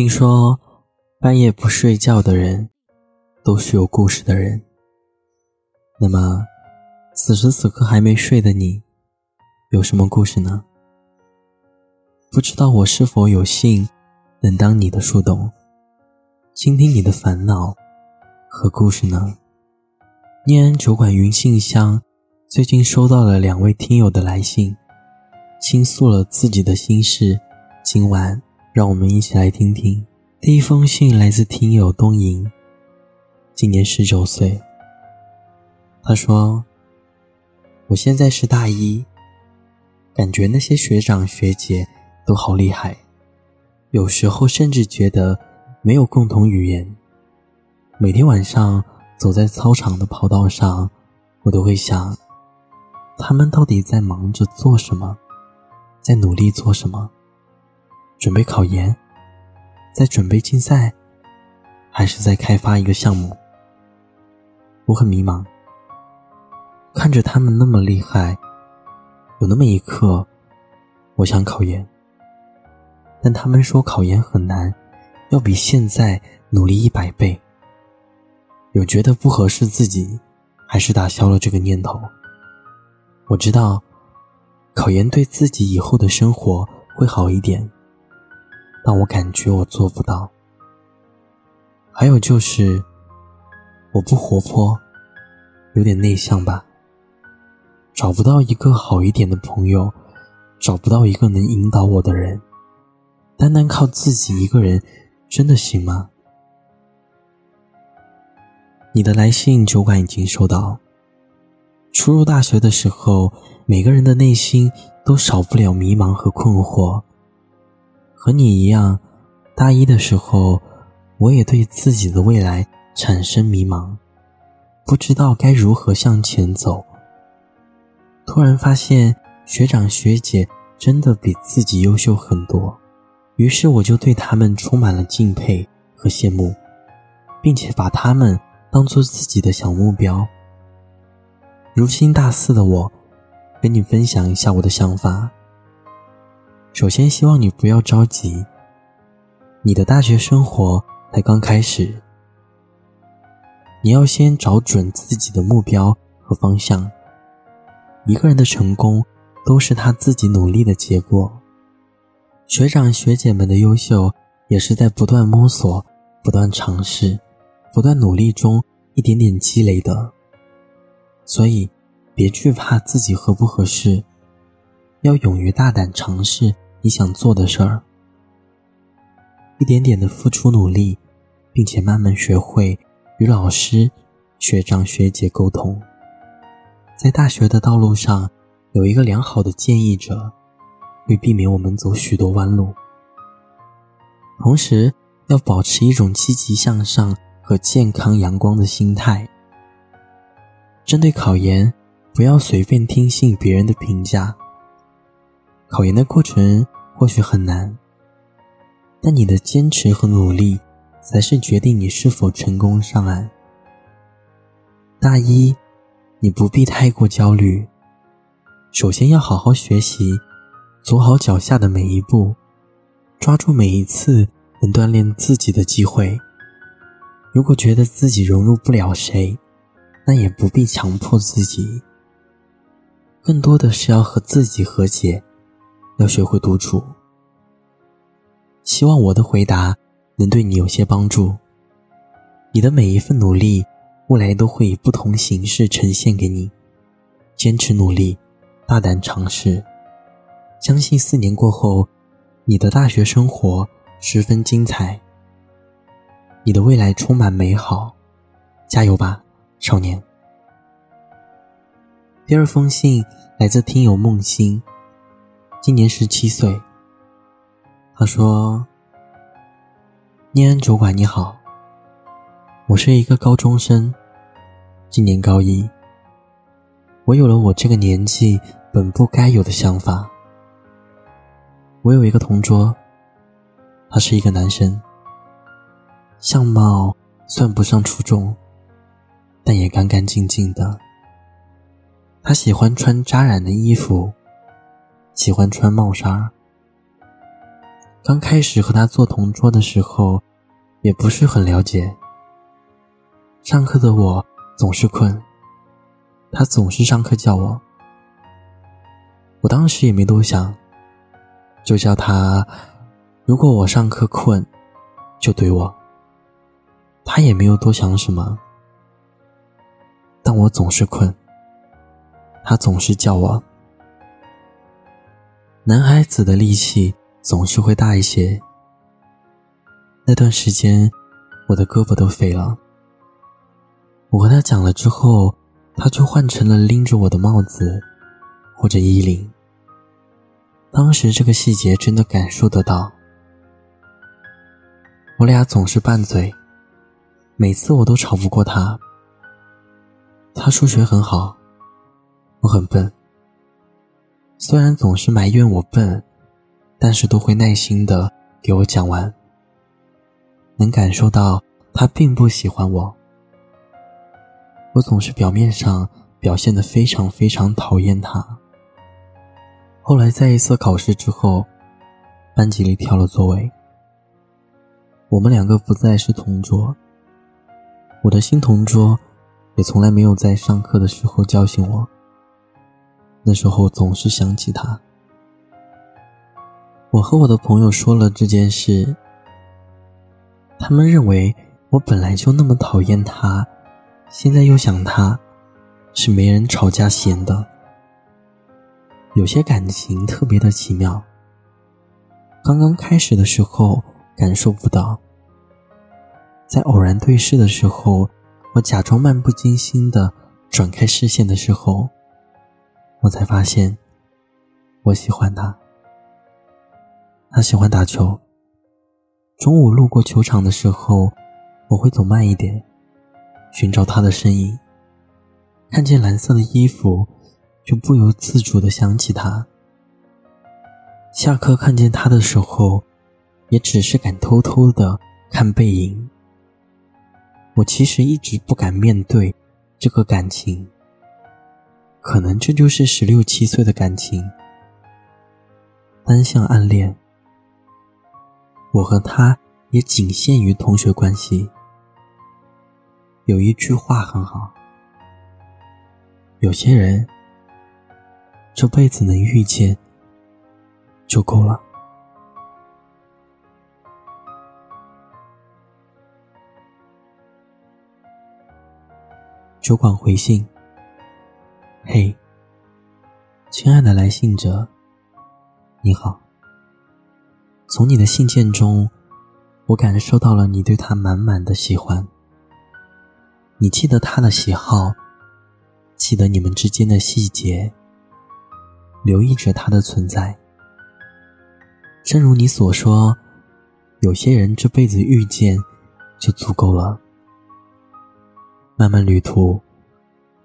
听说半夜不睡觉的人都是有故事的人。那么，此时此刻还没睡的你，有什么故事呢？不知道我是否有幸能当你的树洞，倾听你的烦恼和故事呢？念安酒馆云信箱最近收到了两位听友的来信，倾诉了自己的心事。今晚，让我们一起来听听。第一封信来自听友东莹，今年十九岁。他说：“我现在是大一，感觉那些学长学姐都好厉害，有时候甚至觉得没有共同语言。每天晚上。”走在操场的跑道上，我都会想，他们到底在忙着做什么，在努力做什么？准备考研，在准备竞赛，还是在开发一个项目？我很迷茫。看着他们那么厉害，有那么一刻，我想考研，但他们说考研很难，要比现在努力一百倍。有觉得不合适自己，还是打消了这个念头。我知道，考研对自己以后的生活会好一点，但我感觉我做不到。还有就是，我不活泼，有点内向吧。找不到一个好一点的朋友，找不到一个能引导我的人，单单靠自己一个人，真的行吗？你的来信酒馆已经收到。初入大学的时候，每个人的内心都少不了迷茫和困惑。和你一样，大一的时候，我也对自己的未来产生迷茫，不知道该如何向前走。突然发现学长学姐真的比自己优秀很多，于是我就对他们充满了敬佩和羡慕，并且把他们。当做自己的小目标。如今大四的我，跟你分享一下我的想法。首先，希望你不要着急，你的大学生活才刚开始，你要先找准自己的目标和方向。一个人的成功，都是他自己努力的结果。学长学姐们的优秀，也是在不断摸索、不断尝试。不断努力中，一点点积累的。所以，别惧怕自己合不合适，要勇于大胆尝试你想做的事儿。一点点的付出努力，并且慢慢学会与老师、学长学姐沟通。在大学的道路上，有一个良好的建议者，会避免我们走许多弯路。同时，要保持一种积极向上。和健康阳光的心态。针对考研，不要随便听信别人的评价。考研的过程或许很难，但你的坚持和努力才是决定你是否成功上岸。大一，你不必太过焦虑，首先要好好学习，走好脚下的每一步，抓住每一次能锻炼自己的机会。如果觉得自己融入不了谁，那也不必强迫自己。更多的是要和自己和解，要学会独处。希望我的回答能对你有些帮助。你的每一份努力，未来都会以不同形式呈现给你。坚持努力，大胆尝试，相信四年过后，你的大学生活十分精彩。你的未来充满美好，加油吧，少年！第二封信来自听友梦欣，今年十七岁。他说：“念安主管你好，我是一个高中生，今年高一。我有了我这个年纪本不该有的想法。我有一个同桌，他是一个男生。”相貌算不上出众，但也干干净净的。他喜欢穿扎染的衣服，喜欢穿帽衫。刚开始和他做同桌的时候，也不是很了解。上课的我总是困，他总是上课叫我。我当时也没多想，就叫他。如果我上课困，就怼我。他也没有多想什么，但我总是困，他总是叫我。男孩子的力气总是会大一些。那段时间，我的胳膊都废了。我和他讲了之后，他就换成了拎着我的帽子，或者衣领。当时这个细节真的感受得到。我俩总是拌嘴，每次我都吵不过他。他数学很好，我很笨。虽然总是埋怨我笨，但是都会耐心的给我讲完。能感受到他并不喜欢我。我总是表面上表现的非常非常讨厌他。后来在一次考试之后，班级里挑了座位。我们两个不再是同桌。我的新同桌，也从来没有在上课的时候叫醒我。那时候总是想起他。我和我的朋友说了这件事，他们认为我本来就那么讨厌他，现在又想他，是没人吵架闲的。有些感情特别的奇妙，刚刚开始的时候。感受不到，在偶然对视的时候，我假装漫不经心的转开视线的时候，我才发现，我喜欢他。他喜欢打球。中午路过球场的时候，我会走慢一点，寻找他的身影。看见蓝色的衣服，就不由自主的想起他。下课看见他的时候。也只是敢偷偷的看背影。我其实一直不敢面对这个感情，可能这就是十六七岁的感情，单向暗恋。我和他也仅限于同学关系。有一句话很好，有些人这辈子能遇见就够了。酒馆回信。嘿，亲爱的来信者，你好。从你的信件中，我感受到了你对他满满的喜欢。你记得他的喜好，记得你们之间的细节，留意着他的存在。正如你所说，有些人这辈子遇见就足够了。漫漫旅途，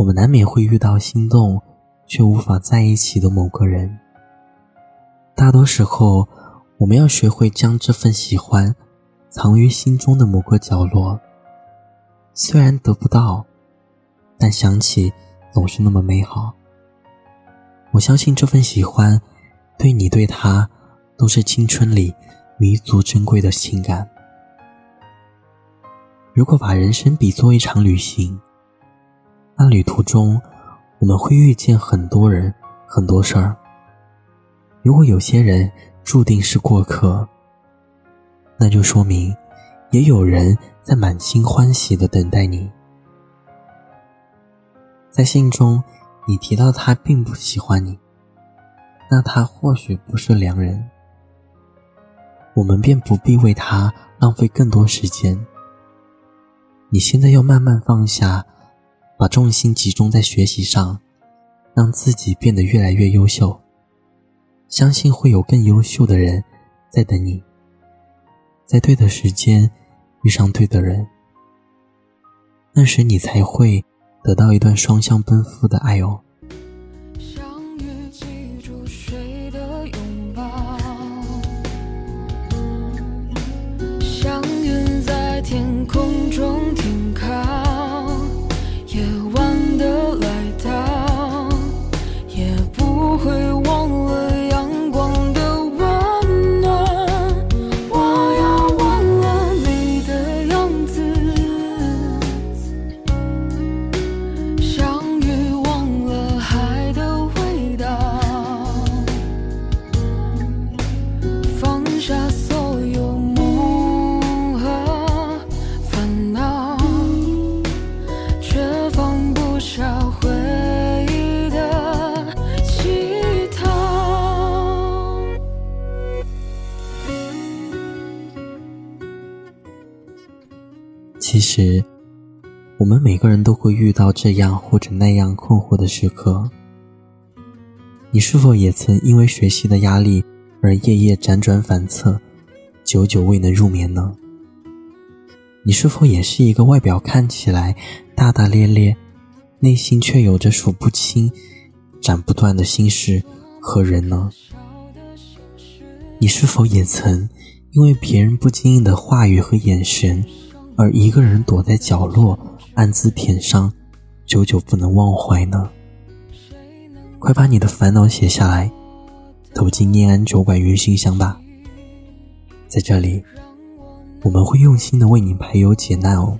我们难免会遇到心动却无法在一起的某个人。大多时候，我们要学会将这份喜欢藏于心中的某个角落。虽然得不到，但想起总是那么美好。我相信这份喜欢，对你对他，都是青春里弥足珍贵的情感。如果把人生比作一场旅行，旅途中我们会遇见很多人、很多事儿。如果有些人注定是过客，那就说明也有人在满心欢喜的等待你。在信中，你提到他并不喜欢你，那他或许不是良人，我们便不必为他浪费更多时间。你现在要慢慢放下，把重心集中在学习上，让自己变得越来越优秀。相信会有更优秀的人在等你，在对的时间遇上对的人，那时你才会得到一段双向奔赴的爱哦。其实，我们每个人都会遇到这样或者那样困惑的时刻。你是否也曾因为学习的压力而夜夜辗转反侧，久久未能入眠呢？你是否也是一个外表看起来大大咧咧，内心却有着数不清、斩不断的心事和人呢？你是否也曾因为别人不经意的话语和眼神？而一个人躲在角落，暗自舔伤，久久不能忘怀呢。快把你的烦恼写下来，投进念安酒馆云信箱吧。在这里，我们会用心的为你排忧解难哦。